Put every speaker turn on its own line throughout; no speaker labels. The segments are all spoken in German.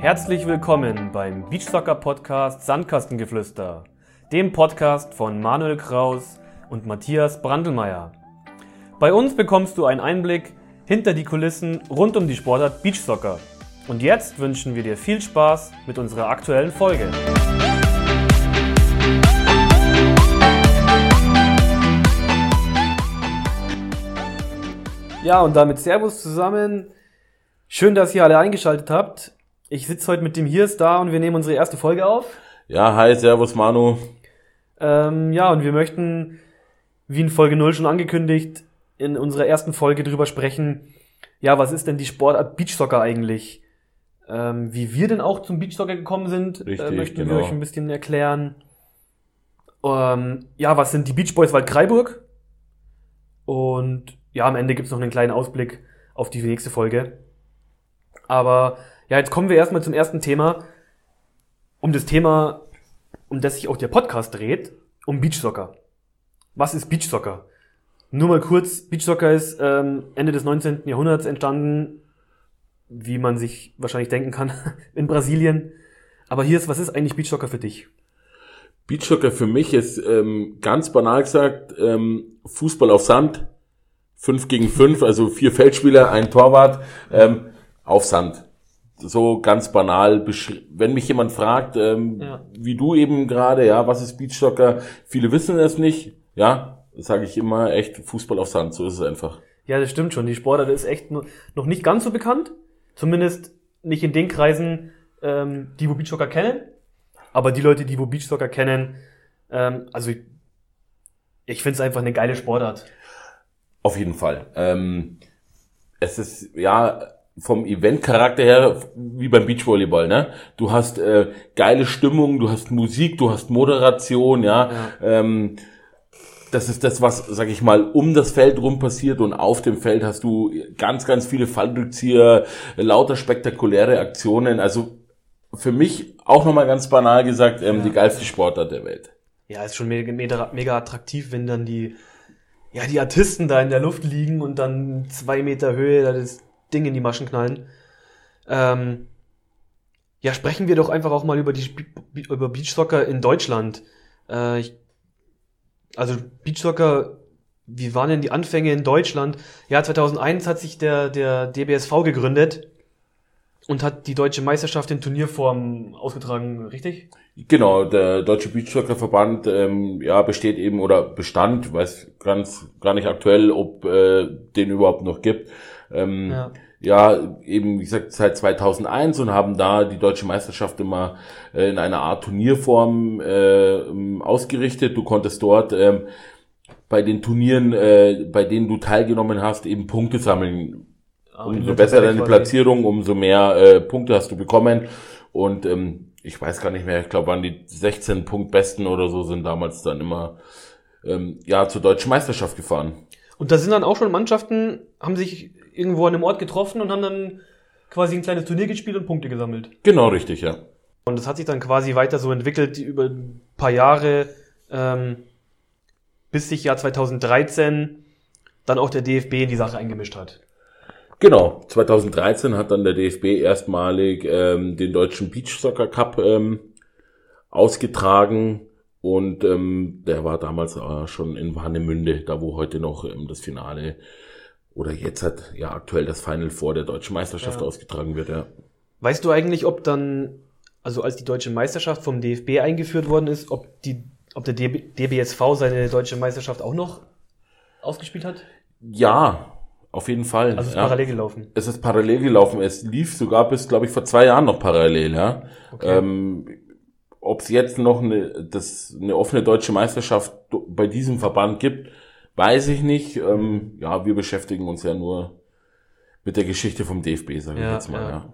Herzlich willkommen beim Beachsoccer Podcast Sandkastengeflüster, dem Podcast von Manuel Kraus und Matthias Brandelmeier. Bei uns bekommst du einen Einblick hinter die Kulissen rund um die Sportart Beachsoccer. Und jetzt wünschen wir dir viel Spaß mit unserer aktuellen Folge. Ja, und damit Servus zusammen. Schön, dass ihr alle eingeschaltet habt. Ich sitze heute mit dem Hirs da und wir nehmen unsere erste Folge auf.
Ja, hi, servus Manu.
Ähm, ja, und wir möchten, wie in Folge 0 schon angekündigt, in unserer ersten Folge drüber sprechen, ja, was ist denn die Sportart Beachsoccer eigentlich? Ähm, wie wir denn auch zum Beachsoccer gekommen sind,
Richtig,
äh, möchten
genau.
wir euch ein bisschen erklären. Ähm, ja, was sind die Beach Boys Waldkraiburg? Und ja, am Ende gibt's noch einen kleinen Ausblick auf die nächste Folge. Aber ja, jetzt kommen wir erstmal zum ersten Thema. Um das Thema, um das sich auch der Podcast dreht, um Beachsoccer. Was ist Beachsoccer? Nur mal kurz, Beachsoccer ist ähm, Ende des 19. Jahrhunderts entstanden, wie man sich wahrscheinlich denken kann, in Brasilien. Aber hier ist, was ist eigentlich Beachsoccer für dich?
Beachsoccer für mich ist ähm, ganz banal gesagt ähm, Fußball auf Sand, 5 gegen 5, also vier Feldspieler, ein Torwart ähm, auf Sand. So ganz banal. beschri- Wenn mich jemand fragt, ähm,
Ja.
wie du eben gerade, ja, was ist Beachsoccer? Viele wissen es nicht. Ja, sage ich immer, echt Fußball auf Sand. So ist es einfach.
Ja, das stimmt schon. Die Sportart ist echt no- noch nicht ganz so bekannt. Zumindest nicht in den Kreisen, ähm, die wo Beachsoccer kennen. Aber die Leute, die wo Beachsoccer kennen, ähm, also ich, ich finde es einfach eine geile Sportart.
Auf jeden Fall. Ähm, es ist ja vom Event-Charakter her wie beim Beachvolleyball, ne? Du hast äh, geile Stimmung, du hast Musik, du hast Moderation, ja. Ähm, das ist das, was, sag ich mal, um das Feld rum passiert und auf dem Feld hast du ganz, ganz viele Fallrückzieher, lauter spektakuläre Aktionen. Also für mich auch nochmal ganz banal gesagt, ähm,
Ja.
die geilste Sportart der Welt.
Ja, ist schon mega, mega, mega attraktiv, wenn dann die, ja, die Artisten da in der Luft liegen und dann zwei Meter Höhe da das Ding in die Maschen knallen. Ähm, ja, sprechen wir doch einfach auch mal über die über Beachsoccer in Deutschland. Äh, ich, also Beachsoccer, wie waren denn die Anfänge in Deutschland? Ja, 2001 hat sich der der DBSV gegründet und hat die deutsche Meisterschaft in Turnierform ausgetragen, richtig?
Genau, der Deutsche Beachsoccer-Verband ähm, ja, besteht eben oder bestand, weiß ganz gar nicht aktuell, ob äh, den überhaupt noch gibt. Ähm,
Ja.
ja. eben wie gesagt seit 2001 und haben da die deutsche Meisterschaft immer äh, in einer Art Turnierform äh, ähm, ausgerichtet. Du konntest dort ähm, bei den Turnieren, äh, bei denen du teilgenommen hast, eben Punkte sammeln. Umso besser deine Platzierung, umso mehr äh, Punkte hast du bekommen. Und ähm, ich weiß gar nicht mehr, ich glaube, waren die 16 Punktbesten oder so, sind damals dann immer ähm, ja zur deutschen Meisterschaft gefahren.
Und da sind dann auch schon Mannschaften, haben sich irgendwo an einem Ort getroffen und haben dann quasi ein kleines Turnier gespielt und Punkte gesammelt.
Genau richtig, ja.
Und das hat sich dann quasi weiter so entwickelt über ein paar Jahre, ähm, bis sich Jahr 2013 dann auch der DFB in die Sache eingemischt hat.
Genau, 2013 hat dann der DFB erstmalig ähm, den deutschen Beach Soccer Cup ähm, ausgetragen und ähm, der war damals äh, schon in Warnemünde, da wo heute noch ähm, das Finale oder jetzt hat ja aktuell das Final vor der deutschen Meisterschaft
Ja.
ausgetragen wird, ja.
Weißt du eigentlich, ob dann, also als die deutsche Meisterschaft vom DFB eingeführt worden ist, ob die, ob der DB, DBSV seine deutsche Meisterschaft auch noch ausgespielt hat?
Ja, auf jeden Fall.
Also ist
ja.
parallel gelaufen.
Es ist parallel gelaufen. Es lief sogar bis, glaube ich, vor zwei Jahren noch parallel, ja.
Okay.
Ähm, Ob es jetzt noch eine, das, eine offene deutsche Meisterschaft bei diesem Verband gibt, weiß ich nicht. Ähm, ja, wir beschäftigen uns ja nur mit der Geschichte vom DFB, sagen wir
Ja,
jetzt mal,
ja.
ja.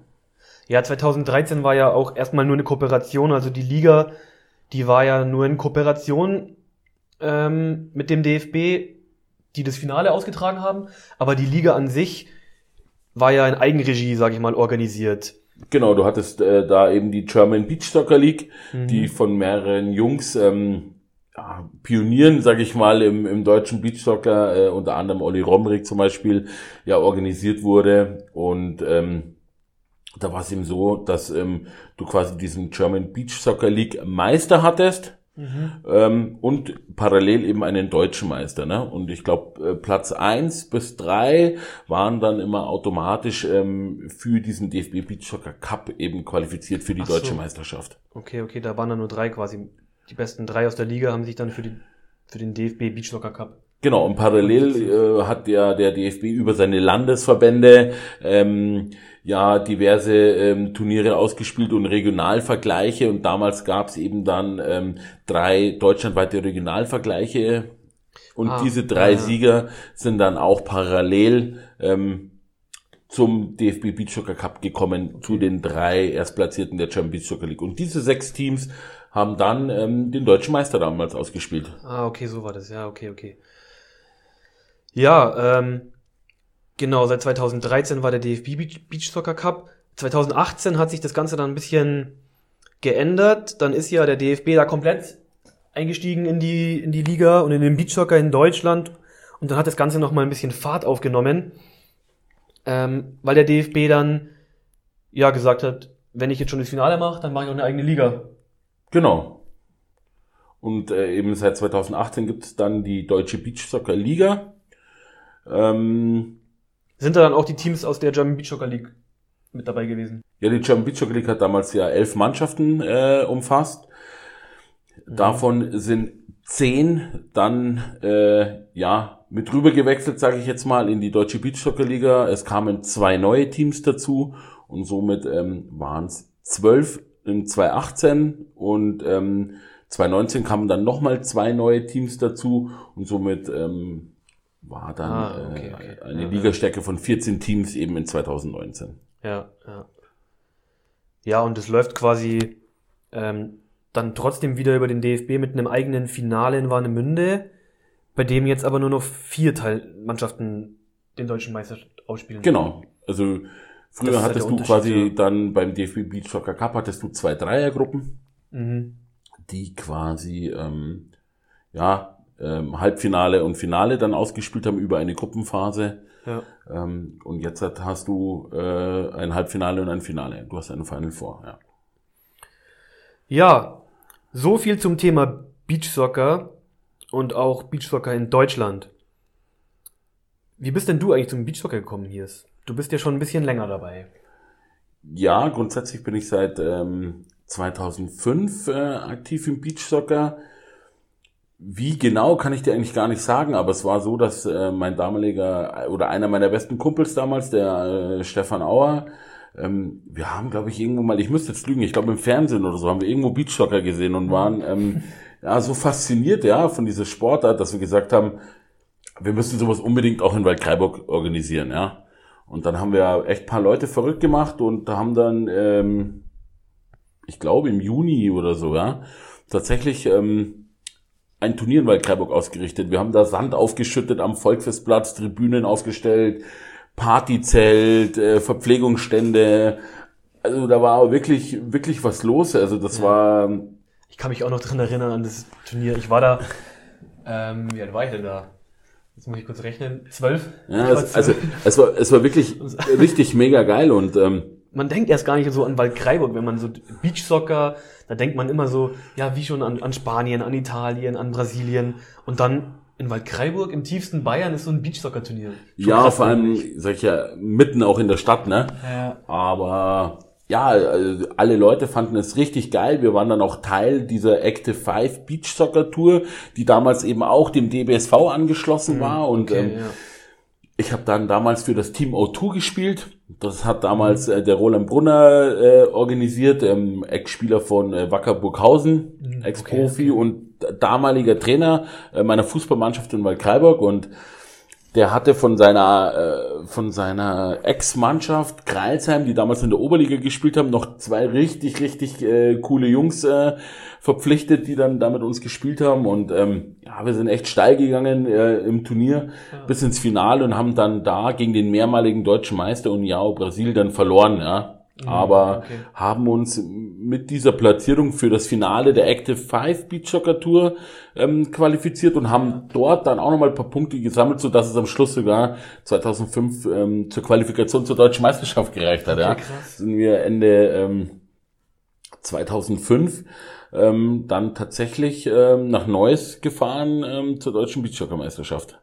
Ja, 2013 war ja auch erstmal nur eine Kooperation, also die Liga, die war ja nur in Kooperation ähm, mit dem DFB, die das Finale ausgetragen haben, aber die Liga an sich war ja in Eigenregie, sage ich mal, organisiert.
Genau, du hattest äh, da eben die German Beach Soccer League,
Mhm.
die von mehreren Jungs ähm, ja, Pionieren, sage ich mal, im, im deutschen Beachsoccer, äh, unter anderem Olli Romrich zum Beispiel, ja organisiert wurde. Und ähm, da war es eben so, dass ähm, du quasi diesen German Beach Soccer League Meister hattest mhm. ähm, und parallel eben einen deutschen Meister. Ne? Und ich glaube, äh, Platz eins bis drei waren dann immer automatisch ähm, für diesen DFB Beach Soccer Cup eben qualifiziert für die Ach deutsche so. Meisterschaft.
Okay, okay, da waren dann nur drei quasi. Die besten drei aus der Liga haben sich dann für, die, für den DFB Beach Soccer Cup
Genau, und parallel äh, hat ja der DFB über seine Landesverbände ähm, ja diverse ähm, Turniere ausgespielt und Regionalvergleiche und damals gab es eben dann ähm, drei deutschlandweite Regionalvergleiche und ah, diese drei ja. Sieger sind dann auch parallel ähm, zum DFB Beach Soccer Cup gekommen, zu den drei Erstplatzierten der Champions Beach Soccer League. Und diese sechs Teams haben dann ähm, den deutschen Meister damals ausgespielt.
Ah, okay, so war das. Ja, okay, okay. Ja, ähm, genau, seit 2013 war der DFB Beach Soccer Cup. 2018 hat sich das Ganze dann ein bisschen geändert. Dann ist ja der DFB da komplett eingestiegen in die, in die Liga und in den Beach Soccer in Deutschland. Und dann hat das Ganze nochmal ein bisschen Fahrt aufgenommen, ähm, weil der DFB dann ja gesagt hat, wenn ich jetzt schon das Finale mache, dann mache ich auch eine eigene Liga.
Genau. Und äh, eben seit 2018 gibt es dann die Deutsche Beach Soccer Liga.
Ähm, Sind da dann auch die Teams aus der German Beach Soccer League mit dabei gewesen?
Ja, die German Beach Soccer League hat damals ja elf Mannschaften äh, umfasst. Mhm. Davon sind zehn dann äh, ja mit rüber gewechselt, sage ich jetzt mal, in die Deutsche Beach Soccer Liga. Es kamen zwei neue Teams dazu und somit ähm, waren es zwölf in 2018 und ähm, 2019 kamen dann nochmal zwei neue Teams dazu und somit ähm, war dann ah, okay, okay. Äh, eine ja, Ligastärke von 14 Teams eben in 2019.
Ja, ja. Ja, und es läuft quasi ähm, dann trotzdem wieder über den DFB mit einem eigenen Finale in Warnemünde, bei dem jetzt aber nur noch vier Teilmannschaften den deutschen Meister ausspielen.
Genau. Also früher halt hattest du quasi ja. dann beim DFB Beach Soccer Cup hattest du zwei Dreiergruppen, mhm. die quasi ähm, ja ähm, Halbfinale und Finale dann ausgespielt haben über eine Gruppenphase. Ja. Ähm, und jetzt hast du äh, ein Halbfinale und ein Finale. Du hast ein Final vor, ja.
Ja, so viel zum Thema Beachsoccer und auch Beachsoccer in Deutschland. Wie bist denn du eigentlich zum Beachsoccer gekommen, hier? Du bist ja schon ein bisschen länger dabei.
Ja, grundsätzlich bin ich seit ähm, 2005 äh, aktiv im Beachsoccer. Wie genau kann ich dir eigentlich gar nicht sagen, aber es war so, dass äh, mein damaliger oder einer meiner besten Kumpels damals, der äh, Stefan Auer, ähm, wir haben, glaube ich, irgendwo mal, ich müsste jetzt lügen, ich glaube im Fernsehen oder so, haben wir irgendwo Beachsoccer gesehen und waren ähm, ja so fasziniert ja von dieser Sportart, dass wir gesagt haben, wir müssen sowas unbedingt auch in Waldkraiburg organisieren, ja. Und dann haben wir echt paar Leute verrückt gemacht und haben dann, ähm, ich glaube im Juni oder so, ja, tatsächlich ähm, ein Turnier in Waldkraiburg ausgerichtet. Wir haben da Sand aufgeschüttet am Volksfestplatz, Tribünen aufgestellt, Partyzelt, äh, Verpflegungsstände. Also da war wirklich, wirklich was los. Also das ja. war.
Ich kann mich auch noch dran erinnern an das Turnier. Ich war da. Ähm, wie alt war ich denn da? Jetzt muss ich kurz rechnen. Zwölf?
Ja, es, also es war, es war wirklich richtig mega geil und ähm,
man denkt erst gar nicht so an Waldkraiburg, wenn man so Beachsoccer, da denkt man immer so, ja, wie schon an, an Spanien, an Italien, an Brasilien. Und dann in Waldkraiburg, im tiefsten Bayern, ist so ein Beachsoccer-Turnier.
Ja, vor allem, sag ich ja, mitten auch in der Stadt, ne? Ja. Aber ja, also alle Leute fanden es richtig geil. Wir waren dann auch Teil dieser Active Five Beach Soccer Tour, die damals eben auch dem DBSV angeschlossen mhm, war. Und okay, ähm, ja. ich habe dann damals für das Team O2 gespielt. Das hat damals äh, der Roland Brunner äh, organisiert, ähm, Ex-Spieler von äh, Wacker Burghausen, mhm, Ex-Profi okay, okay. und damaliger Trainer äh, meiner Fußballmannschaft in Waldkraiburg und der hatte von seiner äh, von seiner Ex-Mannschaft Kreilsheim, die damals in der Oberliga gespielt haben, noch zwei richtig richtig äh, coole Jungs äh, verpflichtet, die dann da mit uns gespielt haben und ähm, ja, wir sind echt steil gegangen äh, im Turnier ja. bis ins Finale und haben dann da gegen den mehrmaligen deutschen Meister Uniao Brasil dann verloren, ja. Mhm, aber okay. haben uns mit dieser Platzierung für das Finale der Active Five Beach Soccer Tour ähm, qualifiziert und haben dort dann auch nochmal ein paar Punkte gesammelt, so dass es am Schluss sogar 2005 ähm, zur Qualifikation zur deutschen Meisterschaft gereicht hat. Okay, ja. Krass. Sind wir Ende ähm, 2005 ähm, dann tatsächlich ähm, nach Neuss gefahren ähm, zur deutschen Beachsoccer-Meisterschaft.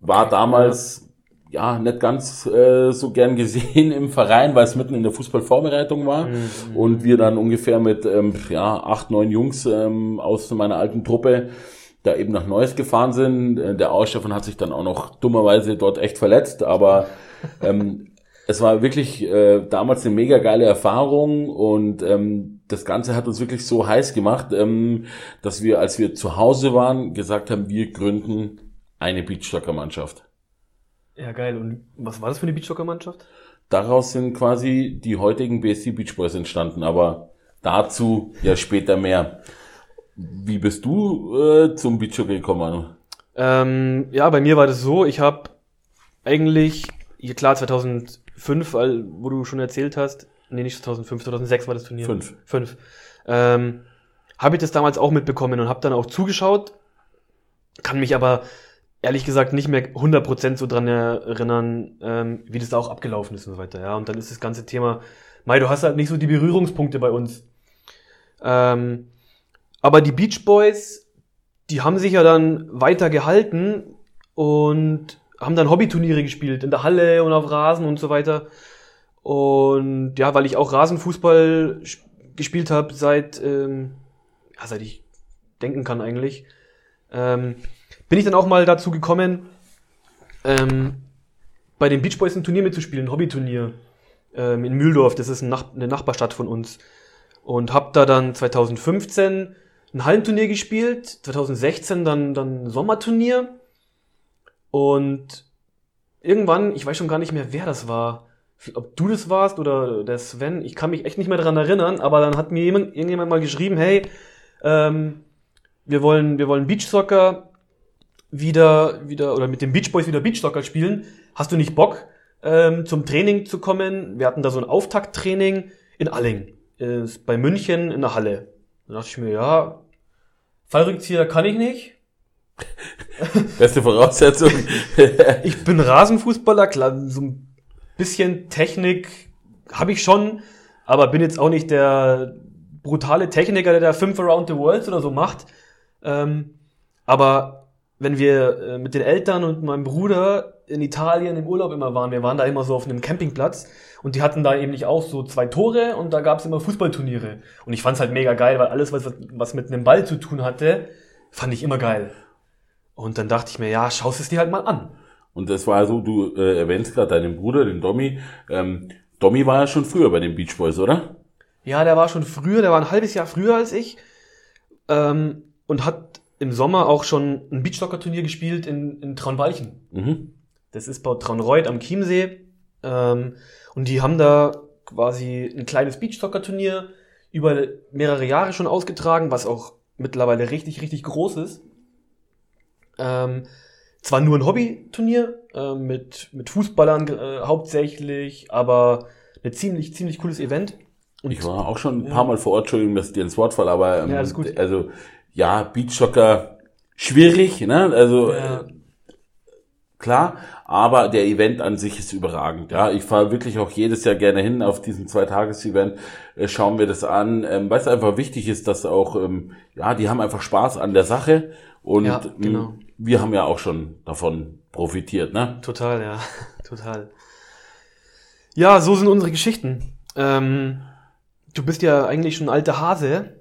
War damals ja nicht ganz äh, so gern gesehen im Verein, weil es mitten in der Fußballvorbereitung war mhm. und wir dann ungefähr mit ähm, ja acht neun Jungs ähm, aus meiner alten Truppe da eben nach Neuss gefahren sind. Äh, der Ausstefan hat sich dann auch noch dummerweise dort echt verletzt, aber ähm, es war wirklich äh, damals eine mega geile Erfahrung und ähm, das Ganze hat uns wirklich so heiß gemacht, ähm, dass wir, als wir zu Hause waren, gesagt haben, wir gründen eine Beachsoccer-Mannschaft.
Ja, geil. Und was war das für eine Beachsoccer-Mannschaft?
Daraus sind quasi die heutigen BSC Beach Boys entstanden, aber dazu ja später mehr. Wie bist du äh, zum Beachsoccer gekommen?
Ähm, ja, bei mir war das so, ich habe eigentlich, klar 2005, wo du schon erzählt hast, nee, nicht 2005, 2006 war das Turnier.
Fünf.
Fünf. Ähm, habe ich das damals auch mitbekommen und habe dann auch zugeschaut, kann mich aber ehrlich gesagt nicht mehr 100% so dran erinnern, ähm, wie das da auch abgelaufen ist und so weiter. Ja, und dann ist das ganze Thema, Mai, du hast halt nicht so die Berührungspunkte bei uns. Ähm, aber die Beach Boys, die haben sich ja dann weiter gehalten und haben dann Hobbyturniere gespielt in der Halle und auf Rasen und so weiter. Und ja, weil ich auch Rasenfußball gespielt habe seit ähm, ja, seit ich denken kann eigentlich. Ähm, bin ich dann auch mal dazu gekommen, ähm, bei den Beach Boys ein Turnier mitzuspielen, ein Hobbyturnier ähm, in Mühldorf. Das ist ein Nach eine Nachbarstadt von uns. Und habe da dann 2015 ein Hallenturnier gespielt, 2016 dann dann ein Sommerturnier. Und irgendwann, ich weiß schon gar nicht mehr, wer das war. Ob du das warst oder der Sven, ich kann mich echt nicht mehr dran erinnern, aber dann hat mir jemand, irgendjemand mal geschrieben, hey, ähm, wir wollen, wir wollen Beachsoccer wieder, wieder, oder mit den Beach Boys wieder Beachsoccer spielen. Hast du nicht Bock, ähm, zum Training zu kommen? Wir hatten da so ein Auftakttraining in Alling, äh, bei München in der Halle. Da dachte ich mir, ja, Fallrückzieher kann ich nicht.
Beste Voraussetzung.
ich bin Rasenfußballer, klar, so ein bisschen Technik habe ich schon, aber bin jetzt auch nicht der brutale Techniker, der da fünf Around the World oder so macht. Ähm, aber wenn wir äh, mit den Eltern und meinem Bruder in Italien im Urlaub immer waren, wir waren da immer so auf einem Campingplatz und die hatten da eben nicht auch so zwei Tore und da gab's immer Fußballturniere. Und ich fand's halt mega geil, weil alles, was, was mit einem Ball zu tun hatte, fand ich immer geil. Und dann dachte ich mir, ja, schaust es dir halt mal an.
Und das war so, du äh, erwähnst gerade deinen Bruder, den Domi. Ähm, Domi war ja schon früher bei den Beach Boys, oder?
Ja, der war schon früher, der war ein halbes Jahr früher als ich ähm, und hat im Sommer auch schon ein Beachsoccer-Turnier gespielt in, in Traunwalchen. Mhm. Das ist bei Traunreuth am Chiemsee. Ähm, und die haben da quasi ein kleines Beachsoccer-Turnier über mehrere Jahre schon ausgetragen, was auch mittlerweile richtig, richtig groß ist. Ähm, zwar nur ein Hobbyturnier äh, mit, mit Fußballern äh, hauptsächlich, aber ein ziemlich, ziemlich cooles Event.
Und ich war auch schon ein paar Mal vor Ort, Entschuldigung, dass ich dir ins Wort falle, aber ähm, ja, also ja, Beachsoccer schwierig, ne? Also ja. äh, klar, aber der Event an sich ist überragend. Ja, ich fahre wirklich auch jedes Jahr gerne hin auf diesen Zweitages-Event, äh, schauen wir das an, ähm, weil es einfach wichtig ist, dass auch, ähm, ja, die haben einfach Spaß an der Sache und ja, ähm, genau. wir haben ja auch schon davon profitiert, ne?
Total, ja, total. Ja, so sind unsere Geschichten. Ähm, du bist ja eigentlich schon ein alter Hase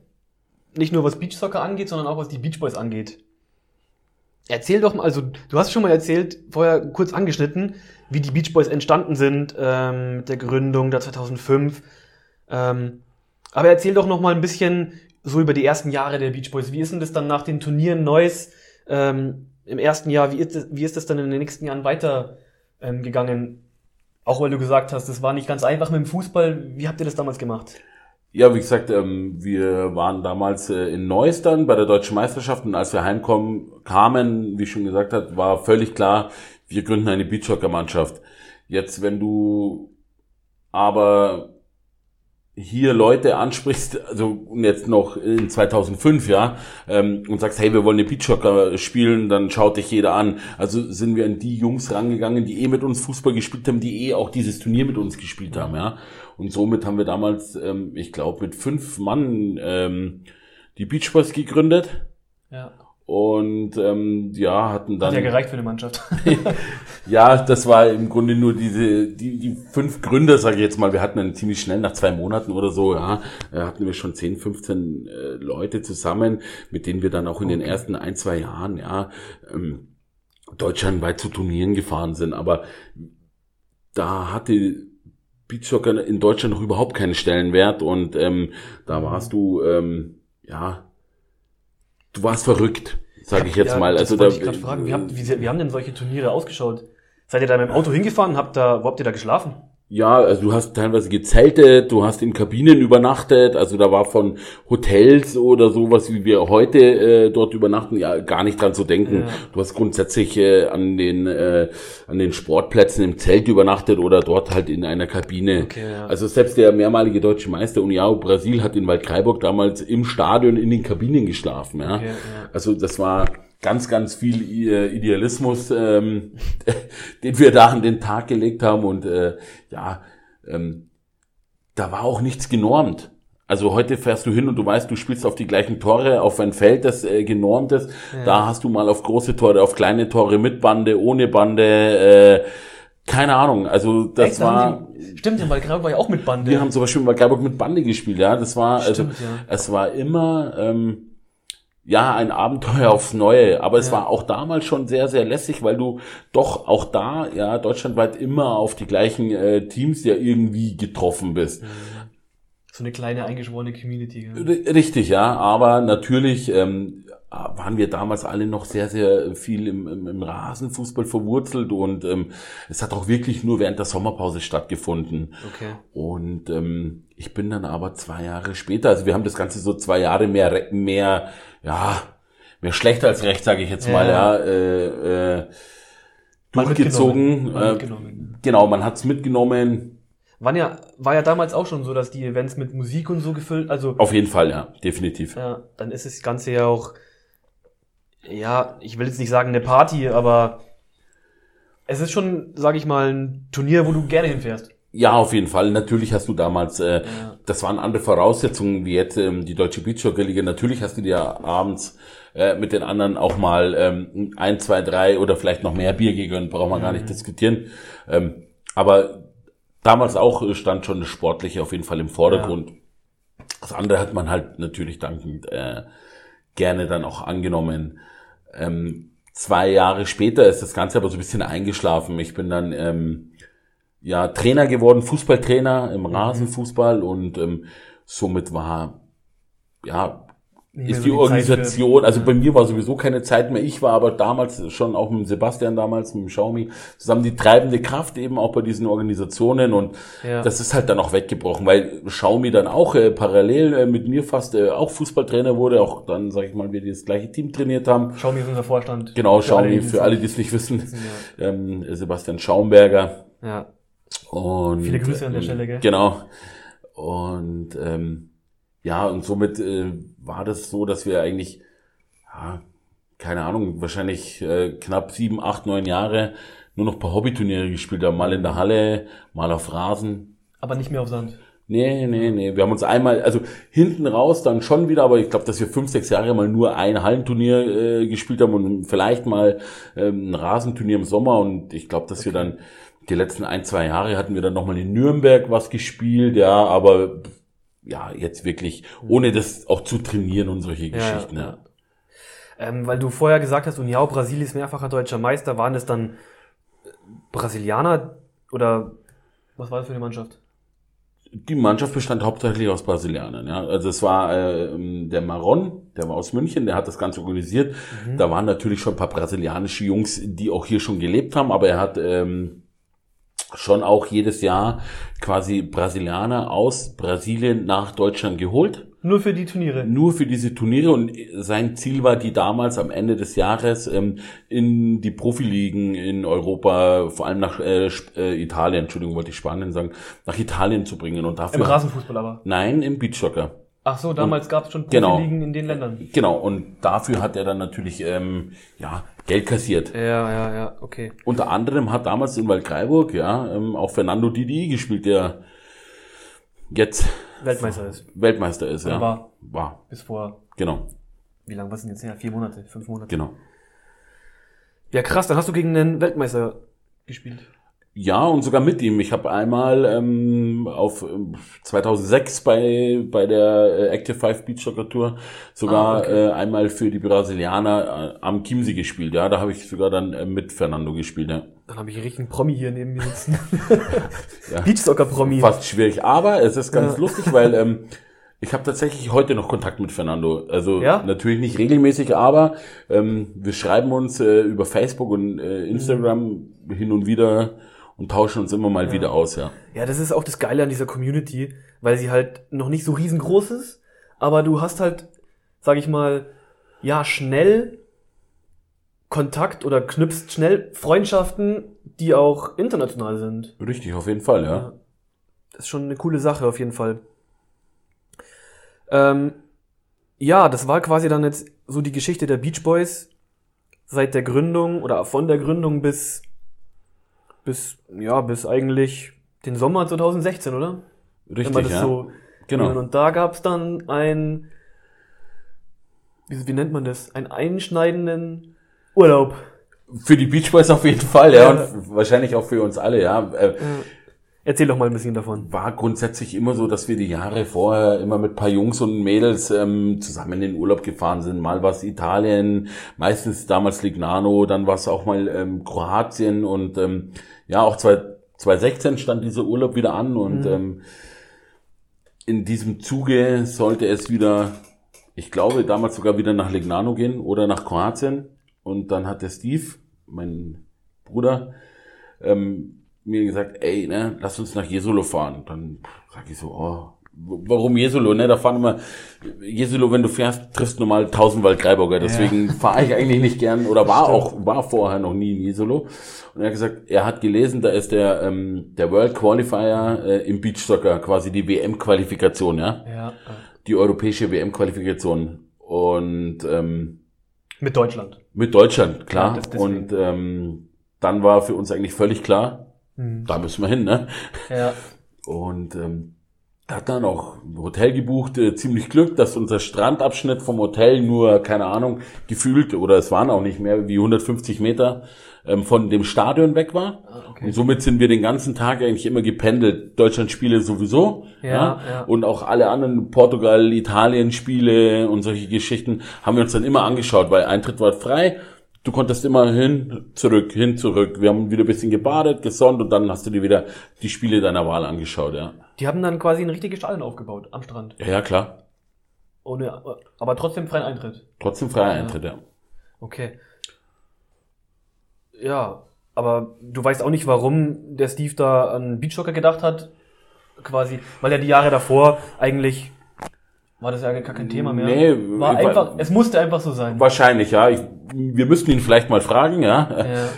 nicht nur was Beachsoccer angeht, sondern auch was die Beach Boys angeht. Erzähl doch mal, also du hast schon mal erzählt, vorher kurz angeschnitten, wie die Beach Boys entstanden sind, ähm, mit der Gründung da 2005. Ähm, aber erzähl doch noch mal ein bisschen so über die ersten Jahre der Beach Boys. Wie ist denn das dann nach den Turnieren Neues ähm, im ersten Jahr? Wie ist, das, wie ist das dann in den nächsten Jahren weiter ähm? Auch weil du gesagt hast, das war nicht ganz einfach mit dem Fußball. Wie habt ihr das damals gemacht?
Ja, wie gesagt, ähm, wir waren damals äh, in Neuss dann bei der Deutschen Meisterschaft und als wir heimkommen, kamen, wie schon gesagt hat, war völlig klar, wir gründen eine Beachhocker-Mannschaft. Jetzt, wenn du aber hier Leute ansprichst, also jetzt noch in 2005, ja, ähm, und sagst, hey, wir wollen den Beachhocker spielen, dann schaut dich jeder an. Also sind wir an die Jungs rangegangen, die eh mit uns Fußball gespielt haben, die eh auch dieses Turnier mit uns gespielt haben, ja. Und somit haben wir damals, ähm, ich glaube, mit fünf Mann ähm, die Beach Boys gegründet.
Ja.
Und ähm, ja, hatten dann.
Hat ja gereicht für eine Mannschaft.
ja, das war im Grunde nur diese, die, die fünf Gründer, sage ich jetzt mal. Wir hatten dann ziemlich schnell, nach zwei Monaten oder so, ja, äh, hatten wir schon 10, 15 äh, Leute zusammen, mit denen wir dann auch in okay. den ersten ein, zwei Jahren, ja, ähm, deutschlandweit zu Turnieren gefahren sind. Aber da hatte Beachsoccer in Deutschland noch überhaupt keinen Stellenwert und ähm, da warst du, ähm, ja, du warst verrückt, sage ich jetzt
ja,
mal.
Also da, ich gerade fragen, wie, habt, wie, wie haben denn solche Turniere ausgeschaut? Seid ihr da mit dem Auto hingefahren? Habt da, wo habt ihr da geschlafen?
Ja, also du hast teilweise gezeltet, du hast in Kabinen übernachtet, also da war von Hotels oder sowas, wie wir heute äh, dort übernachten, ja gar nicht dran zu denken. Ja. Du hast grundsätzlich äh, an den äh, an den Sportplätzen im Zelt übernachtet oder dort halt in einer Kabine. Okay, ja. Also selbst der mehrmalige deutsche Meister Uniao Brasil hat in Waldkraiburg damals im Stadion in den Kabinen geschlafen. Ja, okay, ja. also das war ganz, ganz viel äh, Idealismus, ähm, den wir da an den Tag gelegt haben. Und äh, ja, ähm, da war auch nichts genormt. Also heute fährst du hin und du weißt, du spielst auf die gleichen Tore, auf ein Feld, das äh, genormt ist. Ja. Da hast du mal auf große Tore, auf kleine Tore mit Bande, ohne Bande. Äh, keine Ahnung, also das Echt, war.
Die, stimmt, in Waldgrauburg war ja auch mit Bande.
Wir haben zum Beispiel in Waldgrauburg mit Bande gespielt, ja. Das war, also, stimmt, ja. es war immer, ähm, ja, ein Abenteuer aufs Neue. Aber es ja. war auch damals schon sehr, sehr lässig, weil du doch auch da, ja, deutschlandweit immer auf die gleichen äh, Teams ja irgendwie getroffen bist. Mhm.
So eine kleine eingeschworene Community.
Ja. Richtig, ja. Aber natürlich ähm, waren wir damals alle noch sehr, sehr viel im, im, im Rasenfußball verwurzelt und ähm, es hat auch wirklich nur während der Sommerpause stattgefunden. Okay. Und ähm, ich bin dann aber zwei Jahre später, also wir haben das Ganze so zwei Jahre mehr, mehr ja, mehr schlecht als recht, sage ich jetzt ja. mal, ja, äh, äh, durchgezogen. Man mitgenommen. Äh, genau, man hat's mitgenommen.
War ja, war ja damals auch schon so, dass die Events mit Musik und so gefüllt, also.
Auf jeden Fall, ja, definitiv.
Ja, dann ist das Ganze ja auch, ja, ich will jetzt nicht sagen eine Party, aber es ist schon, sag ich mal, ein Turnier, wo du gerne hinfährst.
Ja, auf jeden Fall. Natürlich hast du damals, äh, ja. das waren andere Voraussetzungen wie jetzt ähm, die Deutsche Beachhockey-Liga. Natürlich hast du dir abends äh, mit den anderen auch mal ähm, ein, zwei, drei oder vielleicht noch mehr Bier gegönnt. Brauchen wir mhm. gar nicht mhm. diskutieren. Ähm, aber damals auch stand schon das Sportliche auf jeden Fall im Vordergrund. Ja. Das andere hat man halt natürlich dankend äh, gerne dann auch angenommen. Ähm, zwei Jahre später ist das Ganze aber so ein bisschen eingeschlafen. Ich bin dann ähm, ja Trainer geworden, Fußballtrainer im mhm. Rasenfußball und ähm, somit war ja ist die, Organisation, also bei mir war sowieso keine Zeit mehr. Ich war aber damals schon auch mit Sebastian damals, mit dem Xiaomi, zusammen die treibende Kraft eben auch bei diesen Organisationen und ja. das ist halt dann auch weggebrochen, weil Xiaomi dann auch äh, parallel äh, mit mir fast äh, auch Fußballtrainer wurde, auch dann, sag ich mal, wir das gleiche Team trainiert haben.
Xiaomi ist unser Vorstand.
Genau, Xiaomi, für alle, die es nicht wissen, ja. ähm, Sebastian Schaumberger.
Ja.
Und,
Viele Grüße an der Stelle, gell?
Genau. Und ähm, ja, und somit äh, war das so, dass wir eigentlich, ja, keine Ahnung, wahrscheinlich äh, knapp sieben, acht, neun Jahre nur noch paar Hobbyturniere gespielt haben. Mal in der Halle, mal auf Rasen.
Aber nicht mehr auf Sand.
Nee, nee, nee. Wir haben uns einmal, also hinten raus dann schon wieder, aber ich glaube, dass wir fünf, sechs Jahre mal nur ein Hallenturnier äh, gespielt haben und vielleicht mal ähm, ein Rasenturnier im Sommer und ich glaube, dass okay. wir dann die letzten ein, zwei Jahre hatten wir dann nochmal in Nürnberg was gespielt, ja, aber ja, jetzt wirklich, ohne das auch zu trainieren und solche ja, Geschichten, ja. ja.
Ähm, weil du vorher gesagt hast, Uniao Brasil ist mehrfacher deutscher Meister, waren es dann äh, Brasilianer oder was war das für eine Mannschaft?
Die Mannschaft bestand hauptsächlich aus Brasilianern. Ja. Also es war äh, der Maron, der war aus München, der hat das Ganze organisiert. Mhm. Da waren natürlich schon ein paar brasilianische Jungs, die auch hier schon gelebt haben, aber er hat ähm, schon auch jedes Jahr quasi Brasilianer aus Brasilien nach Deutschland geholt.
Nur für die Turniere.
Nur für diese Turniere und sein Ziel war, die damals am Ende des Jahres ähm, in die Profiligen in Europa, vor allem nach äh, äh, Italien, Entschuldigung, wollte ich Spanien sagen, nach Italien zu bringen und dafür.
Im Rasenfußball aber.
Nein, im Beachsoccer.
Ach so, damals gab es schon
genau.
Profiligen in den Ländern.
Genau, und dafür hat er dann natürlich ähm, ja, Geld kassiert.
Ja, ja, ja, okay.
Unter anderem hat damals in Waldkraiburg ja ähm, auch Fernando Didi gespielt, der jetzt
Weltmeister ist.
Weltmeister ist, ja.
War.
War.
Bis vor,
Genau,
wie lange war es denn jetzt her? Vier Monate, fünf Monate.
genau.
Ja, krass, dann hast du gegen einen Weltmeister gespielt.
Ja, und sogar mit ihm. Ich habe einmal ähm, auf ähm, 2006 bei bei der äh, Active Five Beach Soccer Tour sogar
Ah, okay.
äh, einmal für die Brasilianer äh, am Chiemsee gespielt. Ja, da habe ich sogar dann äh, mit Fernando gespielt. Ja.
Dann habe ich einen richtigen Promi hier neben mir sitzen.
Ja.
Beachsoccer-Promi.
Fast schwierig, aber es ist ganz
Ja.
lustig, weil ähm, ich habe tatsächlich heute noch Kontakt mit Fernando. Also
Ja?
natürlich nicht regelmäßig, aber ähm, wir schreiben uns äh, über Facebook und äh, Instagram hin und wieder und tauschen uns immer mal wieder aus. Ja.
Ja, das ist auch das Geile an dieser Community, weil sie halt noch nicht so riesengroß ist, aber du hast halt, sag ich mal, ja, schnell Kontakt oder knüpfst schnell Freundschaften, die auch international sind.
Richtig, auf jeden Fall, ja.
Ja. Das ist schon eine coole Sache, auf jeden Fall. Ähm, ja, das war quasi dann jetzt so die Geschichte der Beach Boys seit der Gründung oder von der Gründung bis, bis, ja, bis eigentlich den Sommer 2016, oder? Wenn man
Richtig,
das
ja.
so
genau.
und da gab's dann ein, wie, wie nennt man das? Einen einschneidenden Urlaub.
Für die Beach Boys auf jeden Fall, ja,
Ja.
und wahrscheinlich auch für uns alle, ja. Äh,
Erzähl doch mal ein bisschen davon.
war grundsätzlich immer so, dass wir die Jahre vorher immer mit paar Jungs und Mädels ähm, zusammen in den Urlaub gefahren sind. Mal war es Italien, meistens damals Lignano, dann war es auch mal ähm, Kroatien und ähm, ja, auch zwei- 2016 stand dieser Urlaub wieder an und ähm, in diesem Zuge sollte es wieder, ich glaube, damals sogar wieder nach Lignano gehen oder nach Kroatien. Und dann hat der Steve, mein Bruder, ähm, mir gesagt, ey, ne, lass uns nach Jesolo fahren. Dann sag ich so, oh, warum Jesolo, ne? Da fahren immer, Jesolo, wenn du fährst, triffst normal 1000 Waldgreiburger. Deswegen fahre ich eigentlich nicht gern oder war auch, war vorher noch nie in Jesolo. Und er hat gesagt, er hat gelesen, da ist der, ähm, der World Qualifier äh, im Beachsoccer, quasi die WM-Qualifikation, ja?
Ja.
Die europäische WM-Qualifikation. Und ähm,
Mit Deutschland.
mit Deutschland, klar.
Ja,
und ähm, dann war für uns eigentlich völlig klar,
Mhm.
da müssen wir hin, ne?
Ja.
Und ähm, hat dann auch ein Hotel gebucht, äh, ziemlich Glück, dass unser Strandabschnitt vom Hotel nur, keine Ahnung, gefühlt, oder es waren auch nicht mehr wie 150 Meter ähm, von dem Stadion weg war.
Ah, okay.
Und somit sind wir den ganzen Tag eigentlich immer gependelt. Deutschland-Spiele sowieso.
Ja, ja.
Und auch alle anderen Portugal, Italien-Spiele und solche Geschichten haben wir uns dann immer angeschaut, weil Eintritt war frei. Du konntest immer hin, zurück, hin, zurück. Wir haben wieder ein bisschen gebadet, gesonnt und dann hast du dir wieder die Spiele deiner Wahl angeschaut, ja.
Die haben dann quasi ein richtiges Stadion aufgebaut am Strand.
Ja, ja, klar.
Ohne, aber trotzdem freien Eintritt.
Trotzdem freier Eintritt, ja.
Okay. Ja, aber du weißt auch nicht, warum der Steve da an Beachsoccer gedacht hat. Quasi, weil er die Jahre davor eigentlich war das ja gar kein Thema mehr.
Nee,
war einfach, es musste einfach so sein.
Wahrscheinlich, ja. Ich, wir müssten ihn vielleicht mal fragen, ja.
Ja.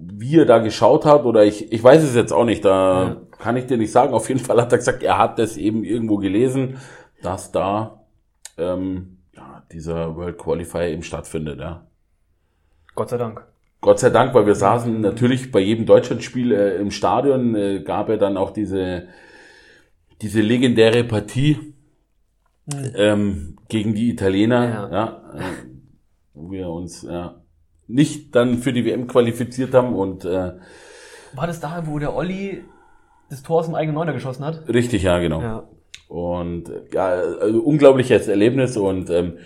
Wie er da geschaut hat, oder ich, ich weiß es jetzt auch nicht, da
Ja.
kann ich dir nicht sagen. Auf jeden Fall hat er gesagt, er hat das eben irgendwo gelesen, dass da ähm, ja, dieser World Qualifier eben stattfindet, ja.
Gott sei Dank.
Gott sei Dank, weil wir saßen natürlich bei jedem Deutschlandspiel äh, im Stadion, äh, gab er dann auch diese, diese legendäre Partie ähm, gegen die Italiener,
Ja.
ja, äh, wo wir uns ja, nicht dann für die WM qualifiziert haben und äh,
War das da, wo der Olli das Tor aus dem eigenen Neuner geschossen hat?
richtig, ja, genau.
Ja.
Und äh, ja, also unglaubliches Erlebnis und ähm,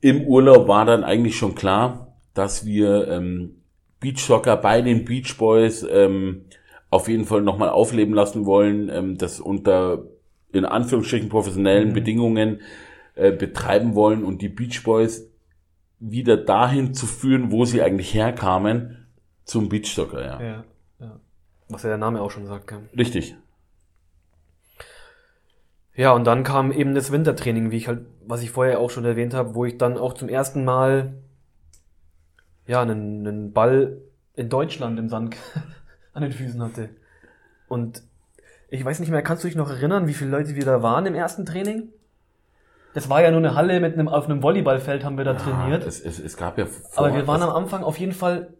im Urlaub war dann eigentlich schon klar, dass wir ähm, Beachsoccer bei den Beach Boys ähm, auf jeden Fall nochmal aufleben lassen wollen, ähm, das unter in Anführungsstrichen professionellen Bedingungen äh, betreiben wollen und die Beach Boys wieder dahin zu führen, wo sie eigentlich herkamen, zum Beachsoccer, ja.
Ja, ja. Was ja der Name auch schon sagt. gell?
Richtig.
Ja, und dann kam eben das Wintertraining, wie ich halt, was ich vorher auch schon erwähnt habe, wo ich dann auch zum ersten Mal ja einen, einen Ball in Deutschland im Sand an den Füßen hatte. Und ich weiß nicht mehr, kannst du dich noch erinnern, wie viele Leute wir da waren im ersten Training? Das war ja nur eine Halle mit einem, auf einem Volleyballfeld haben wir da trainiert.
Es, es, es gab ja vor,
Aber wir waren am Anfang auf jeden Fall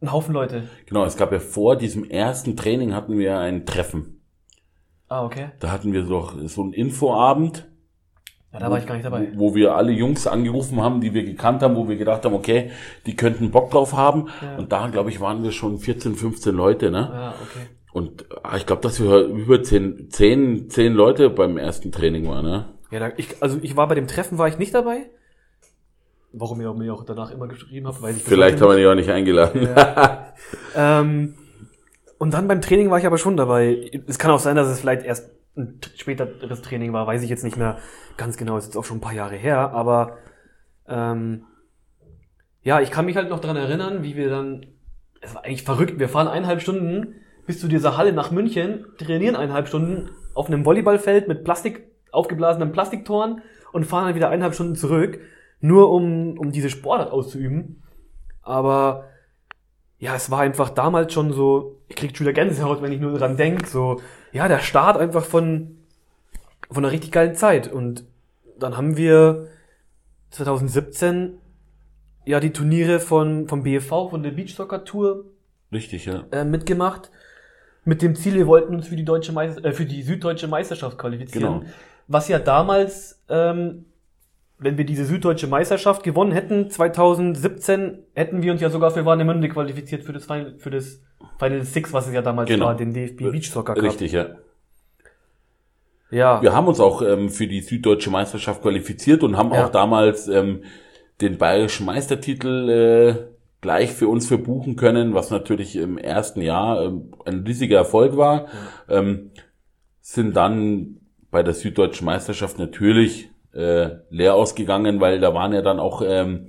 ein Haufen Leute.
genau, es gab ja vor diesem ersten Training hatten wir ein Treffen.
Ah, okay.
Da hatten wir doch so einen Infoabend,
Ja, da war ich gar nicht dabei.
wo wir alle Jungs angerufen haben, die wir gekannt haben, wo wir gedacht haben, okay, die könnten Bock drauf haben.
Ja.
Und da, glaube ich, waren wir schon 14, 15 Leute, ne?
Ja, okay.
Und ah, ich glaube, dass wir über 10, 10, 10 Leute beim ersten Training waren, ne?
Ja, da, ich, also ich war bei dem Treffen war ich nicht dabei. Warum ihr mir auch danach immer geschrieben habt, weil ich
Vielleicht haben wir die auch nicht eingeladen.
Ähm, und dann beim Training war ich aber schon dabei. Es kann auch sein, dass es vielleicht erst ein späteres Training war, weiß ich jetzt nicht mehr ganz genau, ist jetzt auch schon ein paar Jahre her, aber ähm, ja, ich kann mich halt noch dran erinnern, wie wir dann, es war eigentlich verrückt, wir fahren eineinhalb Stunden bis zu dieser Halle nach München, trainieren eineinhalb Stunden auf einem Volleyballfeld mit Plastik, aufgeblasenen Plastiktoren und fahren dann wieder eineinhalb Stunden zurück, nur um, um diese Sportart auszuüben. Aber ja, es war einfach damals schon so, ich krieg schon wieder Gänsehaut, wenn ich nur dran denk, so, ja, der Start einfach von, von einer richtig geilen Zeit. Und dann haben wir 2017 ja die Turniere von, vom BFV, von der Beach Soccer Tour
Richtig, ja.
äh, mitgemacht. Mit dem Ziel, wir wollten uns für die deutsche Meister äh, für die süddeutsche Meisterschaft qualifizieren.
Genau.
Was ja damals, ähm, wenn wir diese süddeutsche Meisterschaft gewonnen hätten, 2017, hätten wir uns ja sogar für Warnemünde qualifiziert für das Final, für das Final Six, was es ja damals
Genau.
war, den DFB Beach Soccer Cup.
Richtig, ja.
Ja.
Wir haben uns auch ähm, für die süddeutsche Meisterschaft qualifiziert und haben
Ja.
auch damals ähm, den bayerischen Meistertitel äh, gleich für uns verbuchen können, was natürlich im ersten Jahr ähm, ein riesiger Erfolg war. Ähm, sind dann bei der süddeutschen Meisterschaft natürlich äh, leer ausgegangen, weil da waren ja dann auch ähm,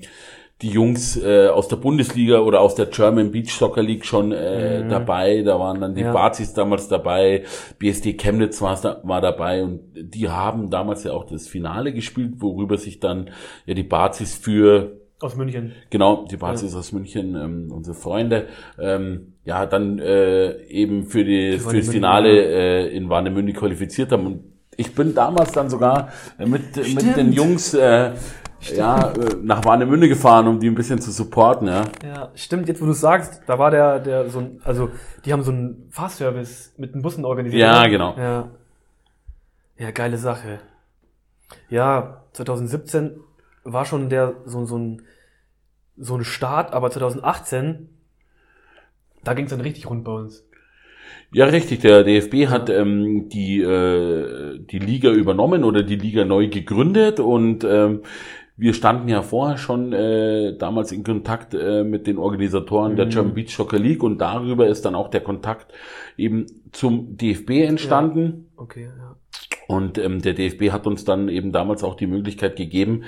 die Jungs äh, aus der Bundesliga oder aus der German Beach Soccer League schon äh, dabei. Da waren dann die
Ja.
Bazis damals dabei, BSD Chemnitz war, war dabei und die haben damals ja auch das Finale gespielt, worüber sich dann ja die Bazis für
Aus München.
Genau, die Basis aus München, ähm, unsere Freunde, ähm, ja, dann äh, eben für die
Für
fürs
Warnemünde,
Finale äh, in Warnemünde qualifiziert haben. Und ich bin damals dann sogar äh, mit, mit den Jungs äh, ja, äh, nach Warnemünde gefahren, um die ein bisschen zu supporten, ja.
Ja, stimmt, jetzt wo du sagst, da war der, der so ein, also die haben so einen Fahrservice mit den Bussen organisiert.
Ja,
oder?
genau.
Ja. Ja, geile Sache. Ja, 2017 war schon der so, so ein so ein Start, aber 2018 da ging es dann richtig rund bei uns.
Ja, richtig. Der DFB hat ähm, die, äh, die Liga übernommen oder die Liga neu gegründet und ähm, wir standen ja vorher schon äh, damals in Kontakt äh, mit den Organisatoren der German Beach Soccer League und darüber ist dann auch der Kontakt eben zum DFB entstanden.
Okay, ja.
Und ähm, der DFB hat uns dann eben damals auch die Möglichkeit gegeben,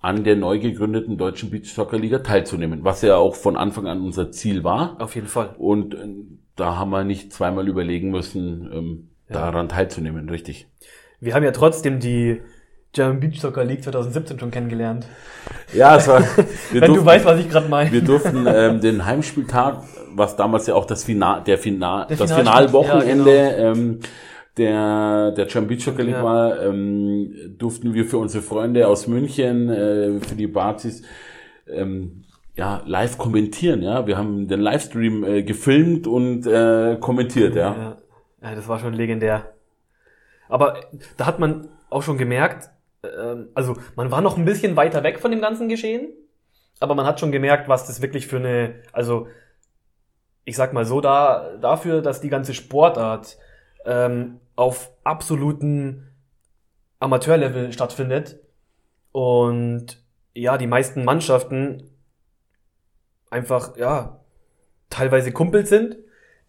an der neu gegründeten Deutschen Beach Soccer Liga teilzunehmen, was ja auch von Anfang an unser Ziel war.
Auf jeden Fall.
Und äh, da haben wir nicht zweimal überlegen müssen, ähm, daran teilzunehmen, richtig.
Wir haben ja trotzdem die German Beach Soccer League 2017 schon kennengelernt.
Ja, es war. Wir
Wenn
durften,
du weißt, was ich gerade meine.
wir durften ähm, den Heimspieltag, was damals ja auch das Final, der Final, das Finalwochenende
ja, genau.
ähm, der der German Beach Soccer League
Ja.
war, ähm, durften wir für unsere Freunde aus München, äh, für die Bazis, ähm, ja, live kommentieren, ja. Wir haben den Livestream äh, gefilmt und äh, kommentiert, ja.
Ja. ja, das war schon legendär. Aber da hat man auch schon gemerkt, ähm, also man war noch ein bisschen weiter weg von dem ganzen Geschehen, aber man hat schon gemerkt, was das wirklich für eine, also ich sag mal so, da dafür, dass die ganze Sportart ähm, auf absoluten Amateurlevel stattfindet und ja, die meisten Mannschaften einfach, ja, teilweise Kumpels sind,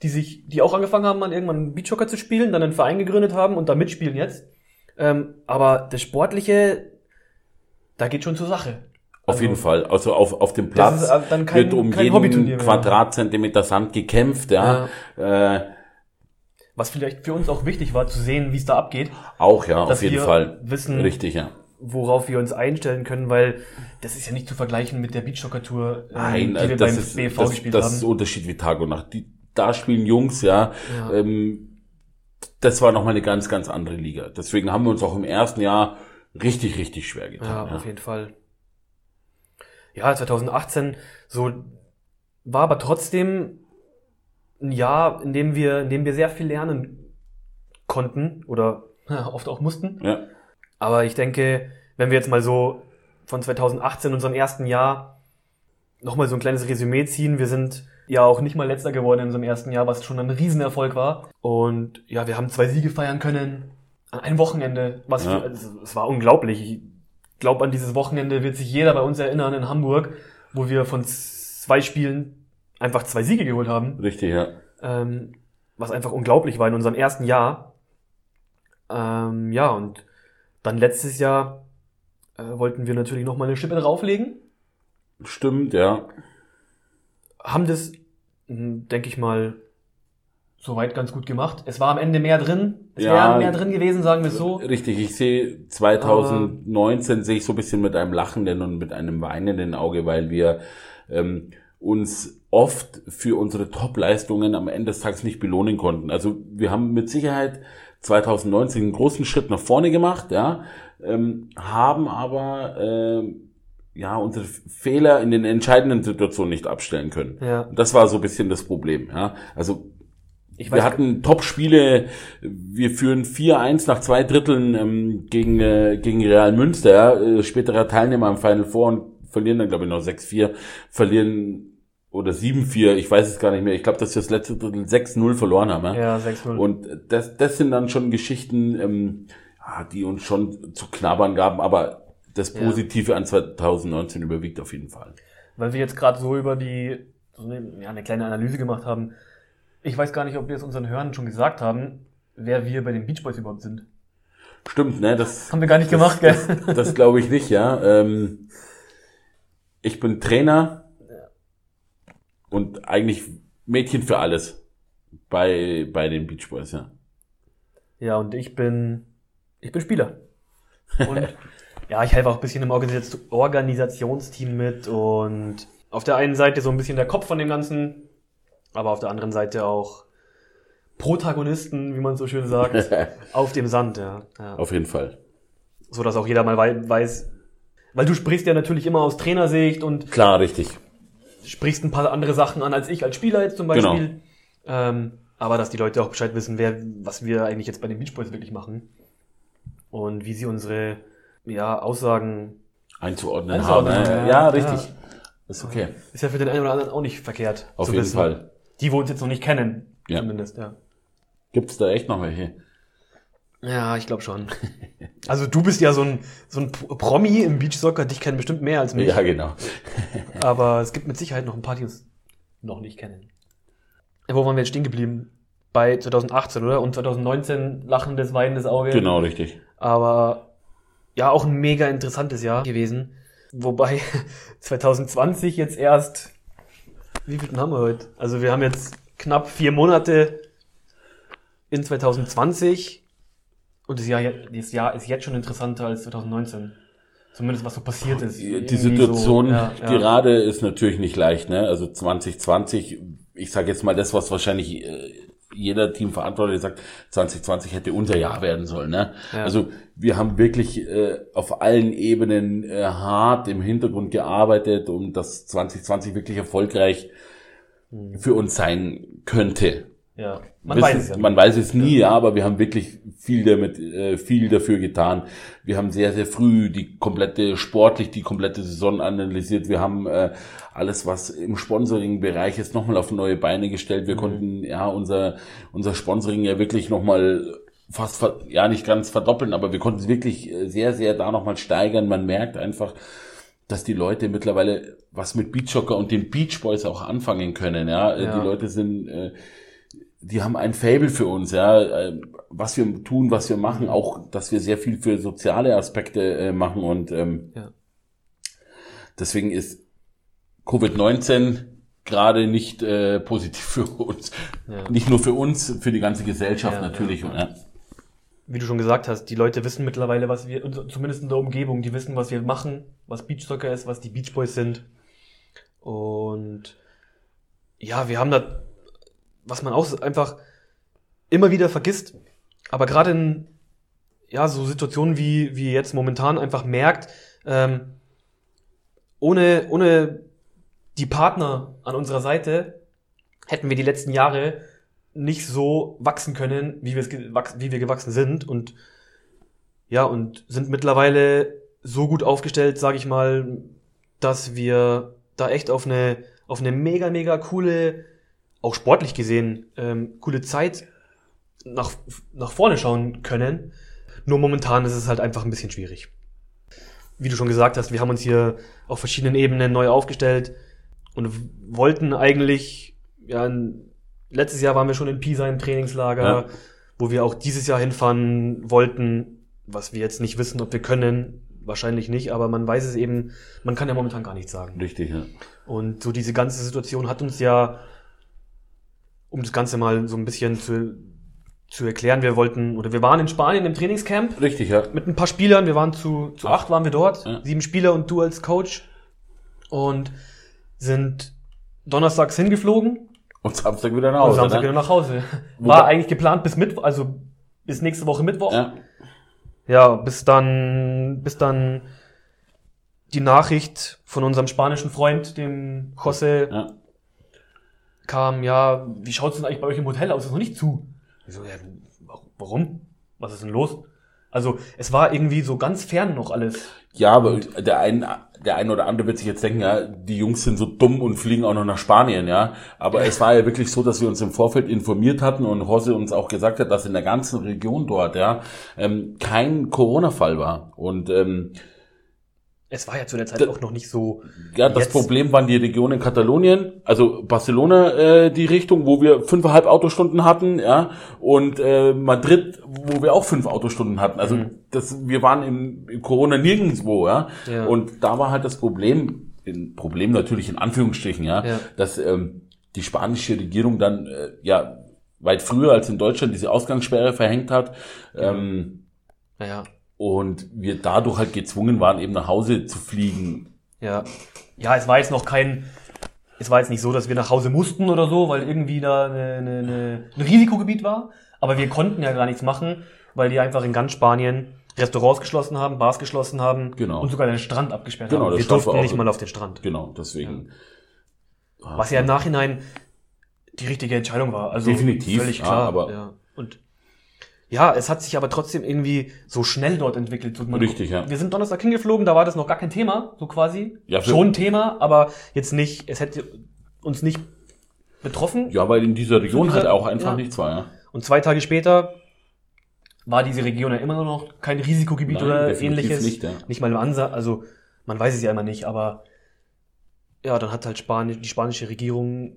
die sich, die auch angefangen haben, mal irgendwann Beachhocker zu spielen, dann einen Verein gegründet haben und da mitspielen jetzt. Ähm, aber das Sportliche, da geht schon zur Sache.
Auf
Also,
jeden Fall. Also auf, auf dem Platz
äh, dann kein,
wird um jeden. Quadratzentimeter Sand gekämpft, ja. Äh,
was vielleicht für uns auch wichtig war, zu sehen, wie es da abgeht.
Auch ja, auf jeden Fall.
wissen-
Richtig, ja.
Worauf wir uns einstellen können, weil das ist ja nicht zu vergleichen mit der Beachsoccer-Tour, ähm,
Nein,
die
also
wir
das
beim
ist,
BFV
das,
gespielt
das
haben.
ist Unterschied wie Tag und Nacht. Die, da spielen Jungs, ja.
Ja.
Ähm, das war nochmal eine ganz, ganz andere Liga. Deswegen haben wir uns auch im ersten Jahr richtig, richtig schwer
ja,
getan. Ja,
auf jeden Fall. Ja, 2018, so war aber trotzdem ein Jahr, in dem wir, in dem wir sehr viel lernen konnten oder ja, oft auch mussten.
ja.
Aber ich denke, wenn wir jetzt mal so von 2018, unserem ersten Jahr, nochmal so ein kleines Resümee ziehen, wir sind ja auch nicht mal letzter geworden in unserem ersten Jahr, was schon ein Riesenerfolg war. Und ja, wir haben zwei Siege feiern können an einem Wochenende. Was
Ja.
für, also, es war unglaublich. Ich glaube, an dieses Wochenende wird sich jeder bei uns erinnern in Hamburg, wo wir von zwei Spielen einfach zwei Siege geholt haben
Richtig, ja.
ähm, was einfach unglaublich war in unserem ersten Jahr. Ähm, ja, und dann letztes Jahr äh, wollten wir natürlich noch mal eine Schippe drauflegen.
Stimmt, ja.
Haben das, mh, denke ich mal, soweit ganz gut gemacht. Es war am Ende mehr drin. Es
Ja.
wäre mehr drin gewesen, sagen wir es so.
Richtig, ich sehe 2019 sehe ich so ein bisschen mit einem lachenden und mit einem weinenden Auge, weil wir ähm, uns oft für unsere Top-Leistungen am Ende des Tages nicht belohnen konnten. Also wir haben mit Sicherheit 2019 einen großen Schritt nach vorne gemacht, ja, ähm, haben aber ähm, ja unsere Fehler in den entscheidenden Situationen nicht abstellen können.
Ja.
Und das war so ein bisschen das Problem, ja. Also
Ich
wir hatten Top-Spiele. Wir führen 4-1 nach zwei Dritteln ähm, gegen, äh, gegen Real Münster, äh, späterer Teilnehmer am Final Four und verlieren dann, glaube ich, noch 6-4, verlieren oder 7-4, ich weiß es gar nicht mehr. Ich glaube, dass wir das letzte Drittel 6-0 verloren haben. Ja?
ja, 6-0.
Und das, das sind dann schon Geschichten, ähm, ja, die uns schon zu knabbern gaben, aber das
Ja.
Positive an 2019 überwiegt auf jeden Fall.
Weil wir jetzt gerade so über die, so eine, ja, eine kleine Analyse gemacht haben. Ich weiß gar nicht, ob wir es unseren Hörern schon gesagt haben, wer wir bei den Beach Boys überhaupt sind.
Stimmt, ne? Das,
Haben wir gar nicht gemacht, gell?
Das glaube ich nicht, ja. Ähm, ich bin Trainer und eigentlich Mädchen für alles bei, bei den Beach Boys, ja.
Ja, und ich bin, ich bin Spieler. Und ja, ich helfe auch ein bisschen im Organis Organisationsteam mit und auf der einen Seite so ein bisschen der Kopf von dem Ganzen, aber auf der anderen Seite auch Protagonisten, wie man so schön sagt, auf dem Sand, ja. ja.
Auf jeden Fall.
So dass auch jeder mal wei weiß, weil du sprichst ja natürlich immer aus Trainersicht und
Klar, richtig.
Sprichst ein paar andere Sachen an als ich als Spieler jetzt zum
Genau.
Beispiel. Ähm, aber dass die Leute auch Bescheid wissen, wer, was wir eigentlich jetzt bei den Beach Boys wirklich machen. Und wie sie unsere ja, Aussagen.
Einzuordnen,
Einzuordnen,
haben.
ja,
Ja, ja, richtig.
ja.
Ist okay.
Ist ja für den einen oder anderen auch nicht verkehrt.
Auf jeden
wissen.
Fall.
Die, wo uns jetzt noch nicht kennen.
Ja.
Zumindest, ja.
Gibt's da echt noch welche?
Ja, ich glaube schon. Also du bist ja so ein, so ein Promi im Beachsoccer, dich kennen bestimmt mehr als mich.
Ja, genau.
Aber es gibt mit Sicherheit noch ein paar, die uns noch nicht kennen. Wo waren wir jetzt stehen geblieben? Bei 2018, oder? Und 2019 lachendes, weinendes Auge.
Genau, richtig.
Aber ja, auch ein mega interessantes Jahr gewesen. Wobei 2020 jetzt erst, wie viel haben wir heute? Also wir haben jetzt knapp vier Monate in 2020 und das Jahr, das Jahr ist jetzt schon interessanter als 2019. Zumindest was so passiert ist.
Die Situation
so, ja, ja.
gerade ist natürlich nicht leicht, ne? Also 2020, ich sage jetzt mal das, was wahrscheinlich äh, jeder Teamverantwortliche sagt, 2020 hätte unser Jahr werden sollen, ne?
Ja.
Also wir haben wirklich äh, auf allen Ebenen äh, hart im Hintergrund gearbeitet, um dass 2020 wirklich erfolgreich
Hm.
für uns sein könnte.
Ja, man
Wissen-
weiß es ja.
Man weiß es nie, ja, aber wir haben wirklich viel damit, äh, viel dafür getan. Wir haben sehr, sehr früh die komplette, sportlich die komplette Saison analysiert. Wir haben äh, alles, was im Sponsoring-Bereich ist, nochmal auf neue Beine gestellt.
Mhm.
Wir konnten ja unser, unser Sponsoring ja wirklich nochmal fast, ja nicht ganz verdoppeln, aber wir konnten es wirklich äh, sehr, sehr da nochmal steigern. Man merkt einfach, dass die Leute mittlerweile was mit Beachsoccer und den Beach Boys auch anfangen können. Ja, Äh,
Ja.
die Leute sind, äh, die haben ein Fable für uns. Ja, äh, was wir tun, was wir machen, auch, dass wir sehr viel für soziale Aspekte äh, machen und ähm,
Ja.
deswegen ist Covid-19 gerade nicht äh, positiv für uns.
Ja.
Nicht nur für uns, für die ganze Gesellschaft
Ja,
natürlich.
ja. Wie du schon gesagt hast, die Leute wissen mittlerweile, was wir, zumindest in der Umgebung, die wissen, was wir machen, was Beachsoccer ist, was die Beach Boys sind. Und ja, wir haben da, was man auch einfach immer wieder vergisst, aber gerade in ja, so Situationen wie, wie jetzt momentan einfach merkt, ähm, ohne, ohne die Partner an unserer Seite hätten wir die letzten Jahre nicht so wachsen können, wie wie wir gewachsen sind und ja, und sind mittlerweile so gut aufgestellt, sage ich mal, dass wir da echt auf eine, auf eine mega, mega coole, auch sportlich gesehen, ähm, coole Zeit nach, nach vorne schauen können. Nur momentan ist es halt einfach ein bisschen schwierig. Wie du schon gesagt hast, wir haben uns hier auf verschiedenen Ebenen neu aufgestellt und wollten eigentlich, ja, letztes Jahr waren wir schon in Pisa im Trainingslager,
Ja.
wo wir auch dieses Jahr hinfahren wollten, was wir jetzt nicht wissen, ob wir können. Wahrscheinlich nicht, aber man weiß es eben, man kann ja momentan gar nichts sagen.
Richtig, ja.
Und so diese ganze Situation hat uns ja, um das Ganze mal so ein bisschen zu, zu erklären, wir wollten, oder wir waren in Spanien im Trainingscamp
Richtig, ja.
mit ein paar Spielern, wir waren zu, zu acht waren wir dort,
Ja.
sieben Spieler und du als Coach und sind donnerstags hingeflogen
Und Samstag wieder nach
und
Hause.
Samstag
ne?
wieder nach Hause. War eigentlich geplant bis Mittwoch, also bis nächste Woche Mittwoch.
Ja.
Ja, bis dann, bis dann die Nachricht von unserem spanischen Freund, dem José,
Ja.
Kam, ja, wie schaut's denn eigentlich bei euch im Hotel aus? Ist noch nicht zu. Ich so, ja, warum? Was ist denn los? Also, es war irgendwie so ganz fern noch alles.
Ja, aber der ein, der ein oder andere wird sich jetzt denken, ja, die Jungs sind so dumm und fliegen auch noch nach Spanien, ja. Aber es war ja wirklich so, dass wir uns im Vorfeld informiert hatten und Jose uns auch gesagt hat, dass in der ganzen Region dort, ja, ähm, kein Corona-Fall war. Und ähm,
Es war ja zu der Zeit
Da-
auch noch nicht so.
ja, das
Jetzt-
Problem waren die Regionen in Katalonien, also Barcelona äh, die Richtung, wo wir fünfeinhalb Autostunden hatten, ja, und äh, Madrid, wo wir auch fünf Autostunden hatten. Also
Mhm.
das, wir waren im, im Corona nirgendwo, ja?
Ja.
Und da war halt das Problem, ein Problem natürlich in Anführungsstrichen, ja,
Ja.
dass ähm, die spanische Regierung dann äh, ja weit früher als in Deutschland diese Ausgangssperre verhängt hat. Ähm,
Naja,
und wir dadurch halt gezwungen waren, eben nach Hause zu fliegen.
ja. Ja, es war jetzt noch kein. Es war jetzt nicht so, dass wir nach Hause mussten oder so, weil irgendwie da eine, eine, eine, ein Risikogebiet war. Aber wir konnten ja gar nichts machen, weil die einfach in ganz Spanien Restaurants geschlossen haben, Bars geschlossen haben
Genau.
und sogar den Strand abgesperrt
Genau,
haben. Wir durften nicht mal auf den Strand.
Genau, deswegen.
Was ja im Nachhinein die richtige Entscheidung war. Also
Definitiv,
völlig
ja,
klar.
aber-
ja. Und ja, es hat sich aber trotzdem irgendwie so schnell dort entwickelt. Man-
Richtig, ja.
Wir sind Donnerstag hingeflogen, da war das noch gar kein Thema, so quasi.
Ja,
Schon ein Thema, aber jetzt nicht, es hätte uns nicht betroffen.
Ja, weil in dieser Region
Dieser-
halt auch einfach
ja.
nichts war, ja.
Und zwei Tage später war diese Region ja immer noch kein Risikogebiet
Nein,
oder ähnliches.
nicht, ja.
Nicht mal im Ansatz, also man weiß es ja immer nicht, aber ja, dann hat halt Spani die spanische Regierung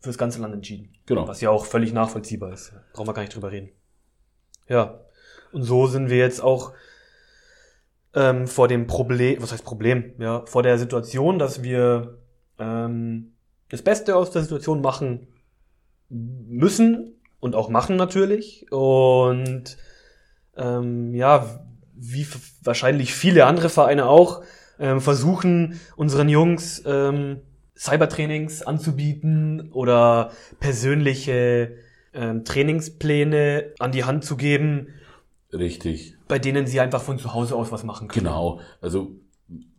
fürs ganze Land entschieden.
Genau.
Was ja auch völlig nachvollziehbar ist. Brauchen wir gar nicht drüber reden. Ja. Und so sind wir jetzt auch ähm, vor dem Problem, was heißt Problem? Ja, vor der Situation, dass wir ähm, das Beste aus der Situation machen müssen und auch machen natürlich. Und ähm, ja, wie wahrscheinlich viele andere Vereine auch, ähm, versuchen unseren Jungs ähm, Cybertrainings anzubieten oder persönliche ähm, Trainingspläne an die Hand zu geben,
Richtig.
bei denen sie einfach von zu Hause aus was machen können.
Genau. Also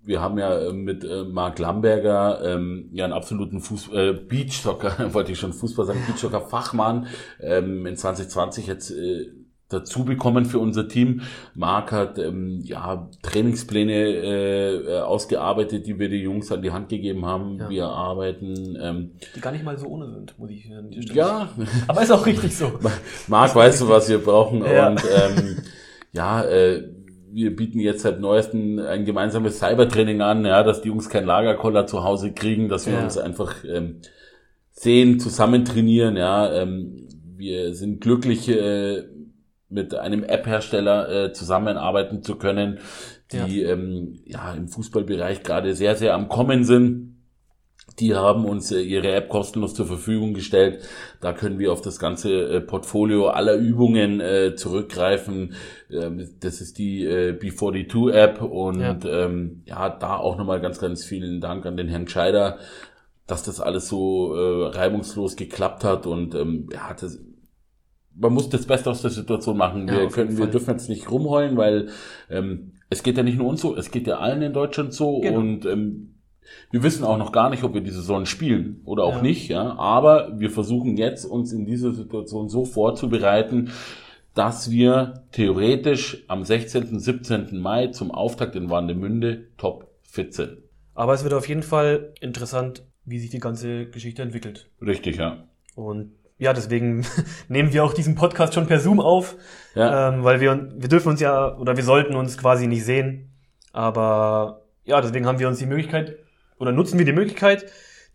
wir haben ja äh, mit äh, Marc Lamberger ähm, ja einen absoluten Fuß äh, Beachsoccer, wollte ich schon Fußball sagen, Beachsoccer Fachmann ähm, in 2020 jetzt äh, dazu bekommen für unser Team. Marc hat ähm, ja Trainingspläne äh, äh, ausgearbeitet, die wir den Jungs an die Hand gegeben haben.
Ja.
Wir arbeiten ähm,
Die gar nicht mal so ohne sind, muss ich an
ja
Aber ist auch richtig so.
Marc, weißt du, was wir brauchen?
Ja.
Und ähm, ja, äh, wir bieten jetzt seit neuesten ein gemeinsames Cybertraining an, ja, dass die Jungs keinen Lagerkoller zu Hause kriegen, dass wir
Ja.
uns einfach ähm, sehen, zusammen trainieren, ja. Ähm, wir sind glücklich, äh, mit einem App-Hersteller äh, zusammenarbeiten zu können, die ähm, ja im Fußballbereich gerade sehr, sehr am Kommen sind Die haben uns äh, ihre App kostenlos zur Verfügung gestellt. Da können wir auf das ganze äh, Portfolio aller Übungen äh, zurückgreifen. Ähm, das ist die äh, B42 App und ja. Ähm, ja, da auch nochmal ganz, ganz vielen Dank an den Herrn Scheider, dass das alles so äh, reibungslos geklappt hat und ähm, ja, das, man muss das Beste aus der Situation machen. Wir, ja, können, wir dürfen jetzt nicht rumheulen, weil ähm, es geht ja nicht nur uns so, es geht ja allen in Deutschland so genau. und ähm, wir wissen auch noch gar nicht, ob wir die Saison spielen oder auch ja. nicht, ja. Aber wir versuchen jetzt uns in dieser Situation so vorzubereiten, dass wir theoretisch am 16., 17. Mai zum Auftakt in Warnemünde top fit sind.
Aber es wird auf jeden Fall interessant, wie sich die ganze Geschichte entwickelt.
Richtig, ja.
Und ja, deswegen nehmen wir auch diesen Podcast schon per Zoom auf, ja. ähm, weil wir, wir dürfen uns ja oder wir sollten uns quasi nicht sehen. Aber ja, deswegen haben wir uns die Möglichkeit oder nutzen wir die Möglichkeit,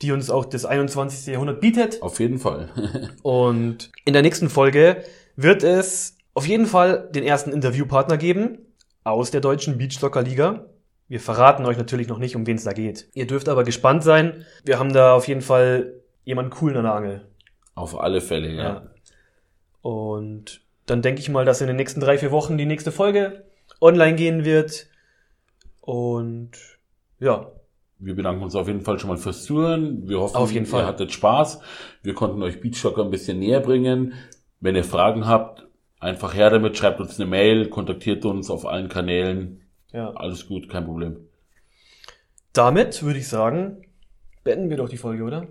die uns auch das 21. Jahrhundert bietet.
Auf jeden Fall.
und in der nächsten Folge wird es auf jeden Fall den ersten Interviewpartner geben aus der deutschen Beachsoccer Liga. Wir verraten euch natürlich noch nicht, um wen es da geht. Ihr dürft aber gespannt sein. Wir haben da auf jeden Fall jemanden coolen an der Angel.
Auf alle Fälle, ja. ja.
Und dann denke ich mal, dass in den nächsten drei, vier Wochen die nächste Folge online gehen wird. Und ja,
wir bedanken uns auf jeden Fall schon mal fürs Zuhören. Wir hoffen,
auf jeden Fall.
ihr hattet Spaß. Wir konnten euch Beachsoccer ein bisschen näher bringen. Wenn ihr Fragen habt, einfach her damit, schreibt uns eine Mail, kontaktiert uns auf allen Kanälen. Ja. Alles gut, kein Problem.
Damit würde ich sagen, beenden wir doch die Folge, oder?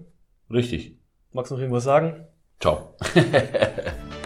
Richtig.
Magst du noch irgendwas sagen?
Ciao.